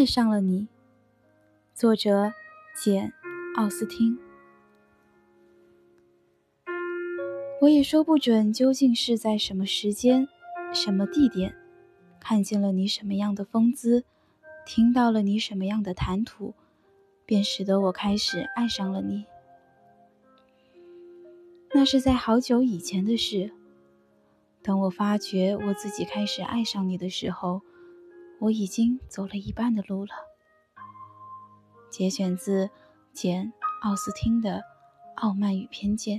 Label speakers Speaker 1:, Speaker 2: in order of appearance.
Speaker 1: 爱上了你。作者：简·奥斯汀。我也说不准究竟是在什么时间、什么地点，看见了你什么样的风姿，听到了你什么样的谈吐，便使得我开始爱上了你。那是在好久以前的事。等我发觉我自己开始爱上你的时候，我已经走了一半的路了。节选自简·奥斯汀的《傲慢与偏见》。